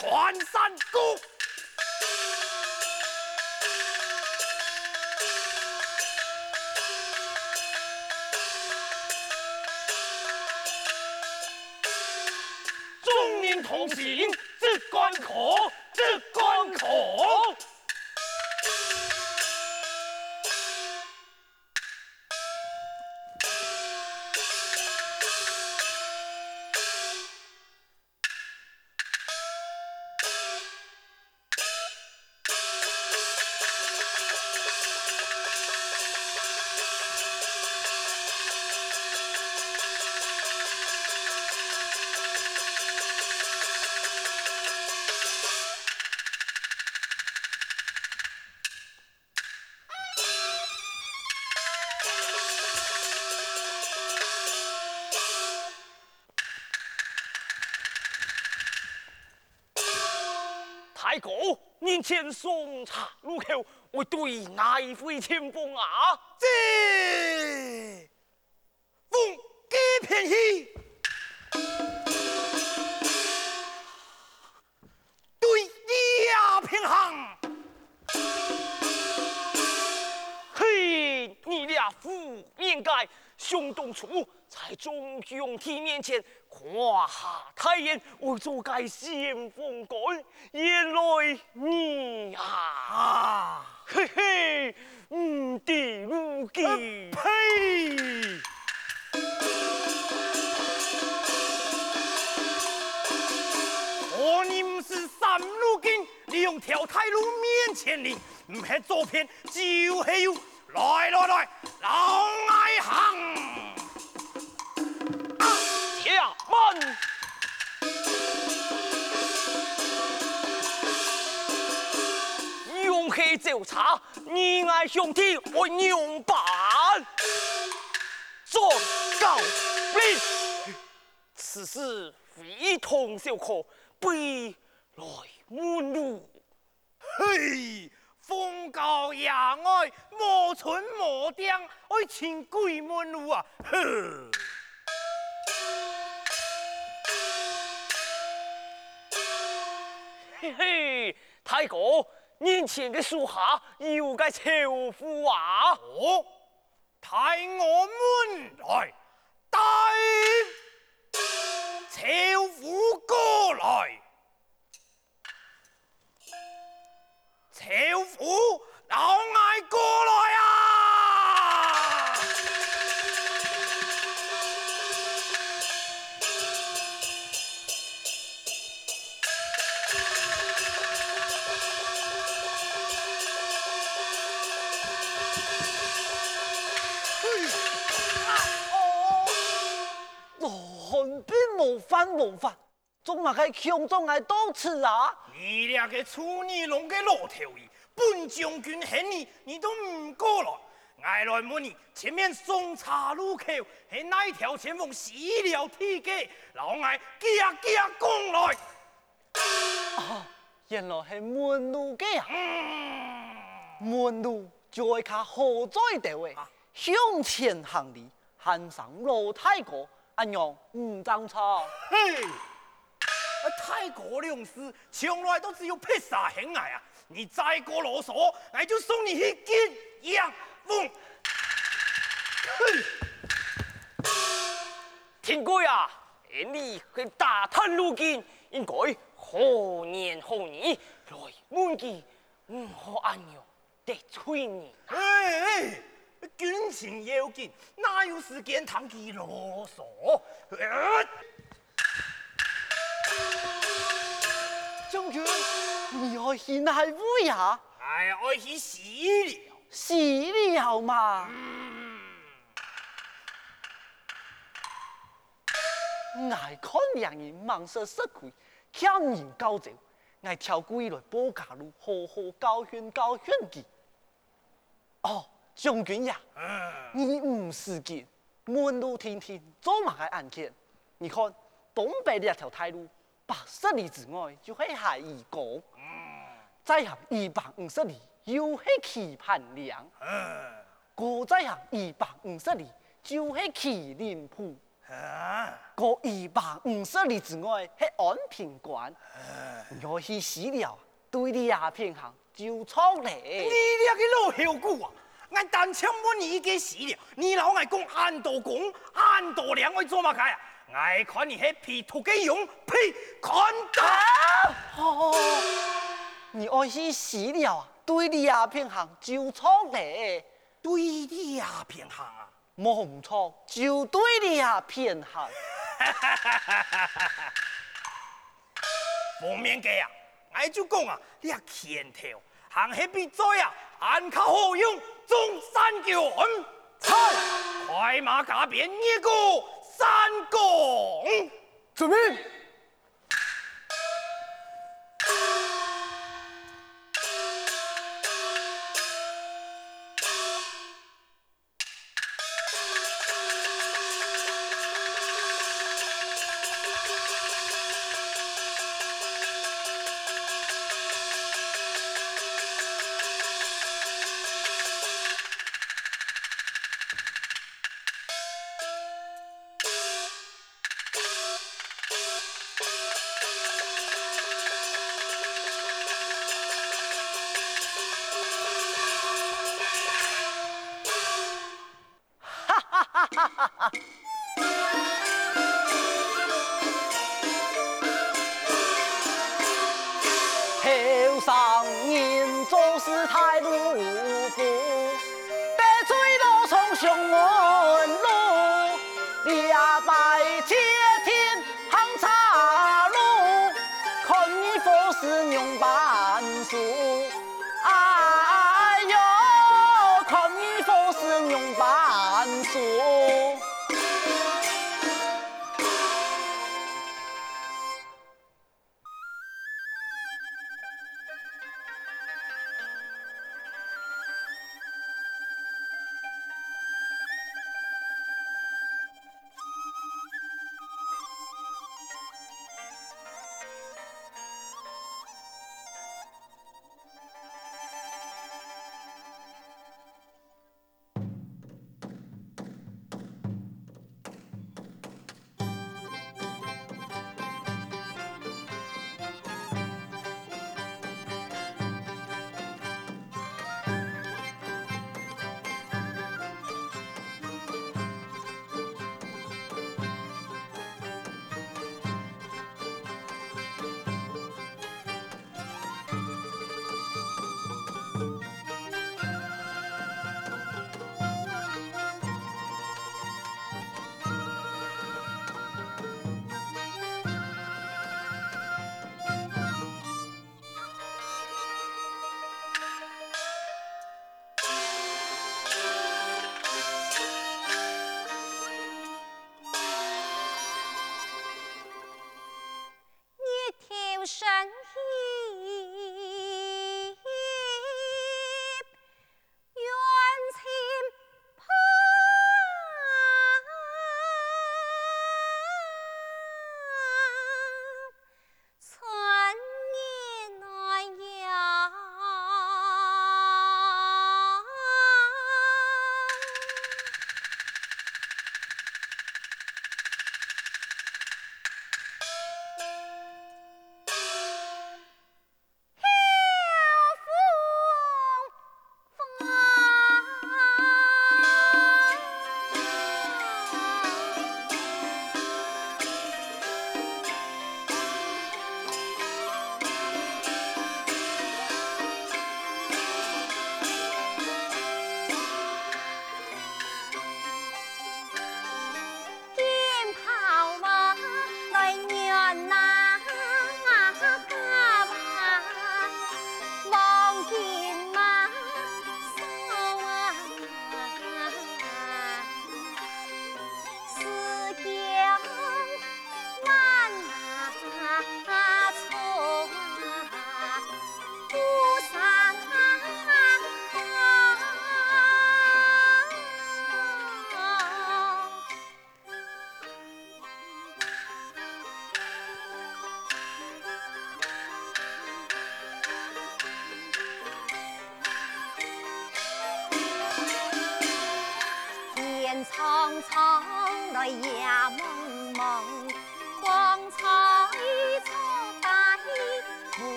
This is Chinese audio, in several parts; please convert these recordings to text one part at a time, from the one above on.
传山过。众人同行，您前送茶入口，我对哪一位前锋啊？这奉鸡偏喜，对呀偏行。嘿，你俩不应该兄当初在中央体面前。华夏太爷，我做介先锋官，原来你啊，啊嘿嘿，唔敌如今，呸！我你唔是三路军，利用条太路面前嚟，唔系左偏就系右，来来来，老勇气就差，你爱兄弟我勇板，做高令。此事非同小可，必来满路。嘿，风高野外，莫村莫店，爱请鬼满路啊！呵。嘿嘿，太公，年前的属下有个樵夫啊！哦，太我们来带樵夫过来，樵夫老爱过来啊！无犯无犯，总嘛该强壮来多次啊！你俩个处女龙的老头子，本将军恨你，你都唔过来。我来问你，前面送茶路口系哪一条前锋死了体格？老爱家家讲来。啊，原来系门路嘅啊！嗯，门路就会卡好在地位，向前行礼，喊上老太公。安阳五张茶，嘿，太过两事，从来都只有披萨很爱啊！你再过啰嗦，我就送你一件洋服。嘿，天贵啊，你去大探路径，应该何年何月来满记，唔好安阳得罪你。哎哎。军情要紧，哪有时间谈起啰嗦？将军，你爱去哪位呀？哎呀，爱去西了，西了嘛。爱、嗯、看两人忙说失气，欠人高走，爱跳过一来报家路，好好教训教训佢。哦，将军呀，你唔使惊，门路亭亭，做乜嘅案件？你看东北呢一条大路，八十里之外就系海义沟，再行一百五十里又系棋盘梁，过再行一百五十里就系麒麟铺。过一百五十里之外系安平关，我去死了，对你也偏行就错嘞。你这个老小姑啊，俺单枪问你一个死了，你老爱讲俺多公、俺多两位做乜开啊？爱看你系皮土嘅用呸看到。哦，你爱去死了，对你也偏行就错嘞。对你也偏行啊？冇唔错，就对你也偏行。方面嘅啊，我就讲啊，你啊牵头，行起比赛啊，按卡好用，中山桥安，菜快马加鞭一个三公，准备。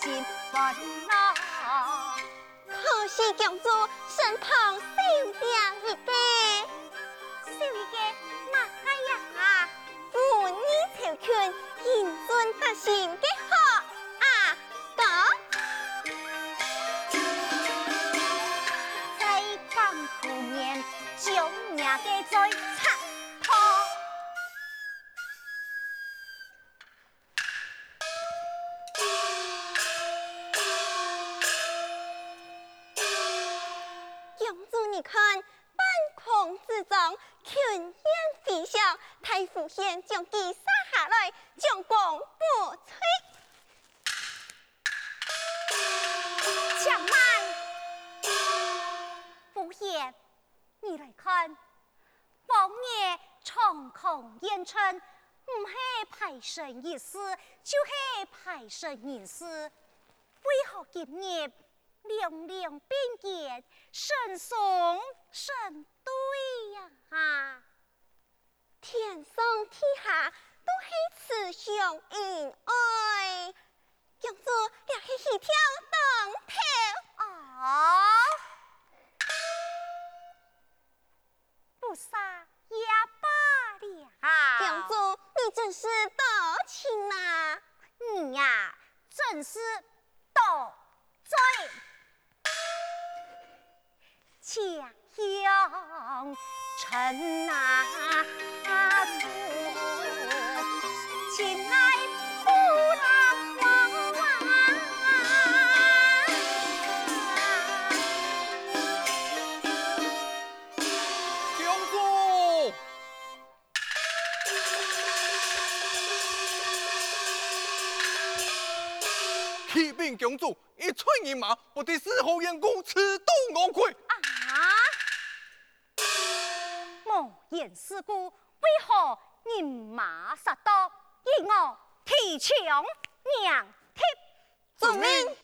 心烦恼。可惜公主身旁少了一个，少一个嘛哎呀，妇女求全，谨遵得行的好啊哥。再讲苦言，将命嘅罪将其杀下来，将功补炊。且慢，傅显，你来看，王爷长空烟尘，唔系排神意思，就是排神意思。为何今日两两并肩，神送神对呀？啊，天上天下都是慈祥恩爱，公主你去戏跳当头啊！不杀也罢了。公主，你真是多情啊！你呀，真是多嘴。家乡城啊，处，亲爱不能忘啊！公，启禀公主，一寸一马，不敌四后援军，此度我亏。言四顾，为何人马杀到，而我提枪娘贴？遵命。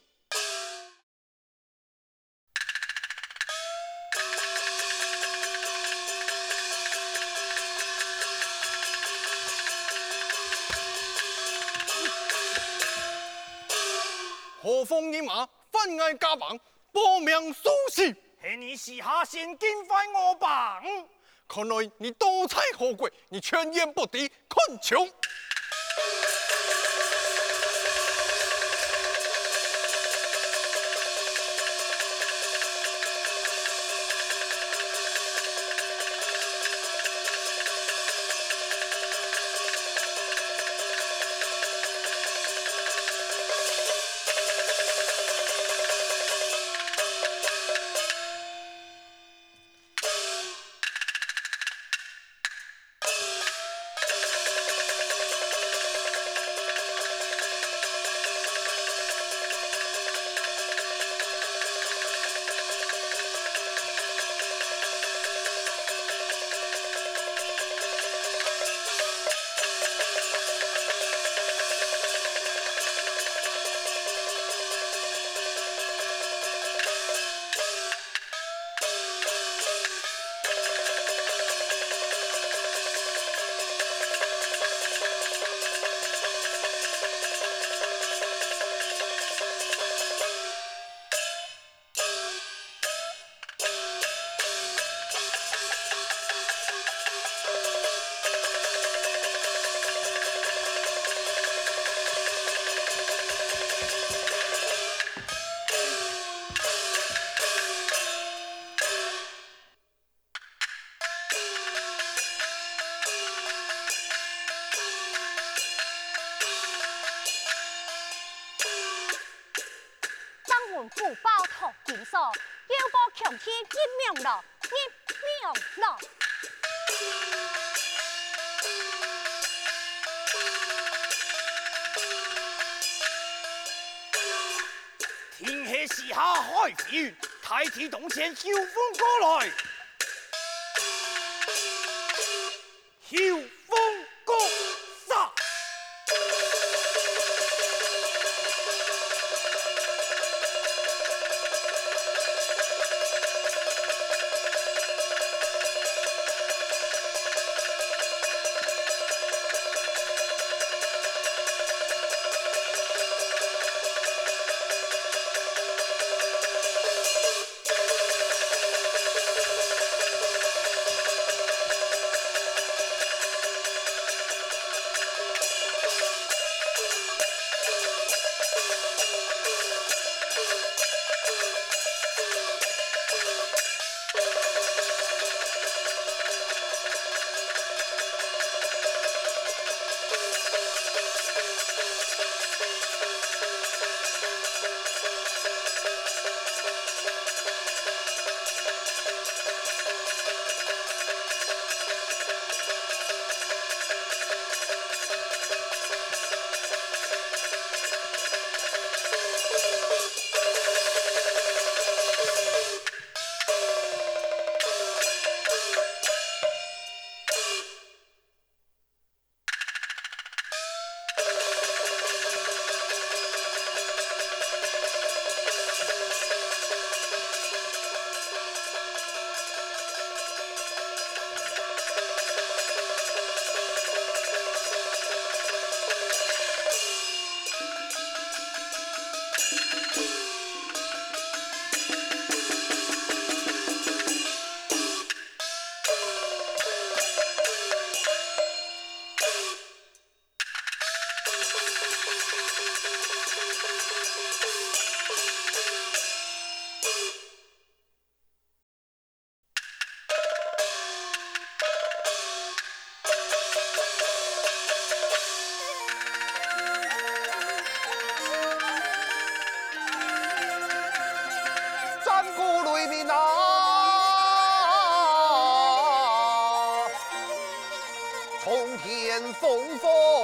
何方人马，犯案家榜，报名苏醒。是你私下先进犯我榜，看来你多才可贵，你全言不敌，困穷。天黑时下开飞，太子洞前秋风过来，风火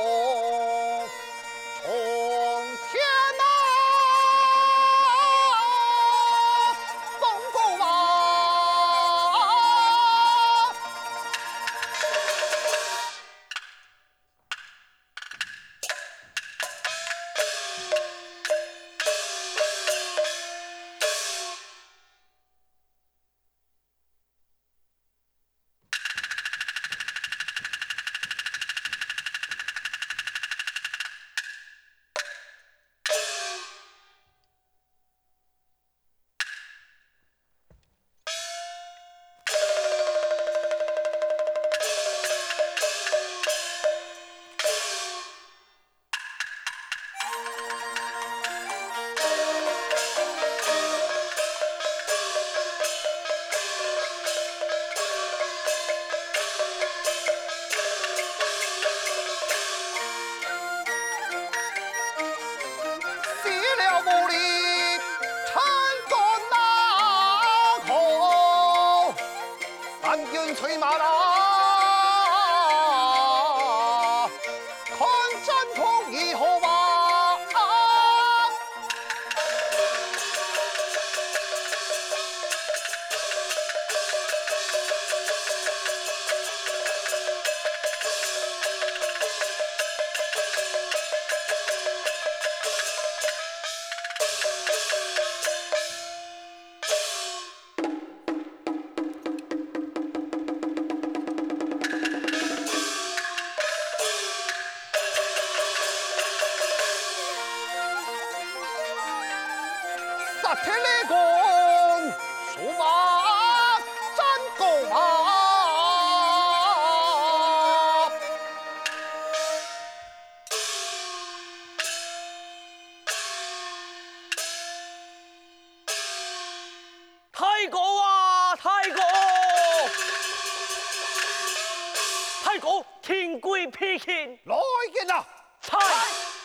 公，天归披肩，来人啊！菜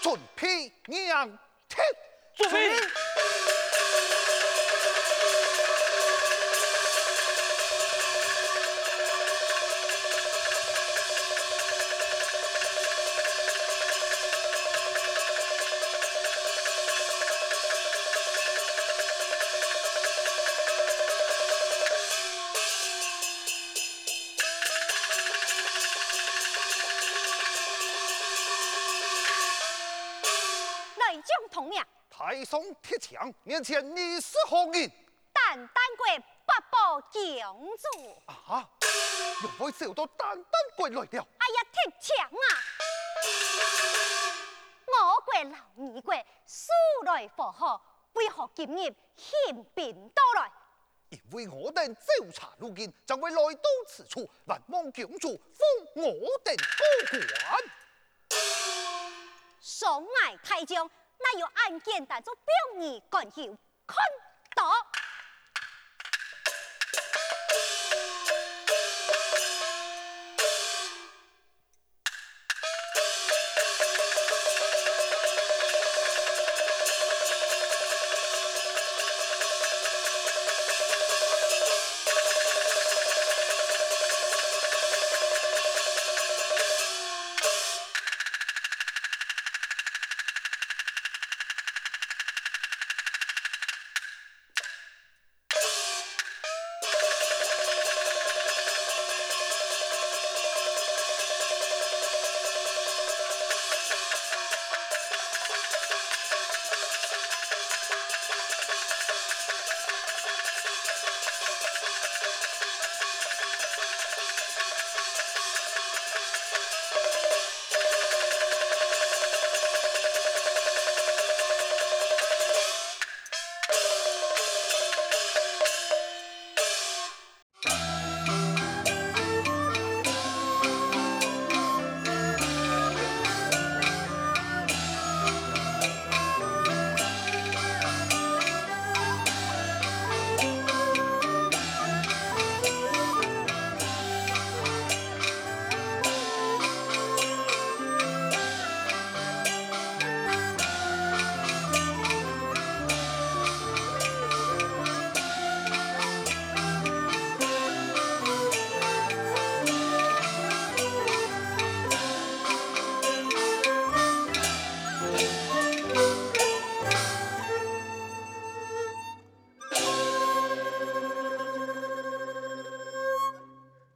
准批娘天。准面前你是何人？单单国八宝公主。啊！又会受到单单归来了。哎呀，铁强啊！我国老二国素来和好，为何今日宪兵到来？因为我等调查路径，将会来到此处，难望公主封我等过关。上崖太将，那有案件当作表你，更有看到。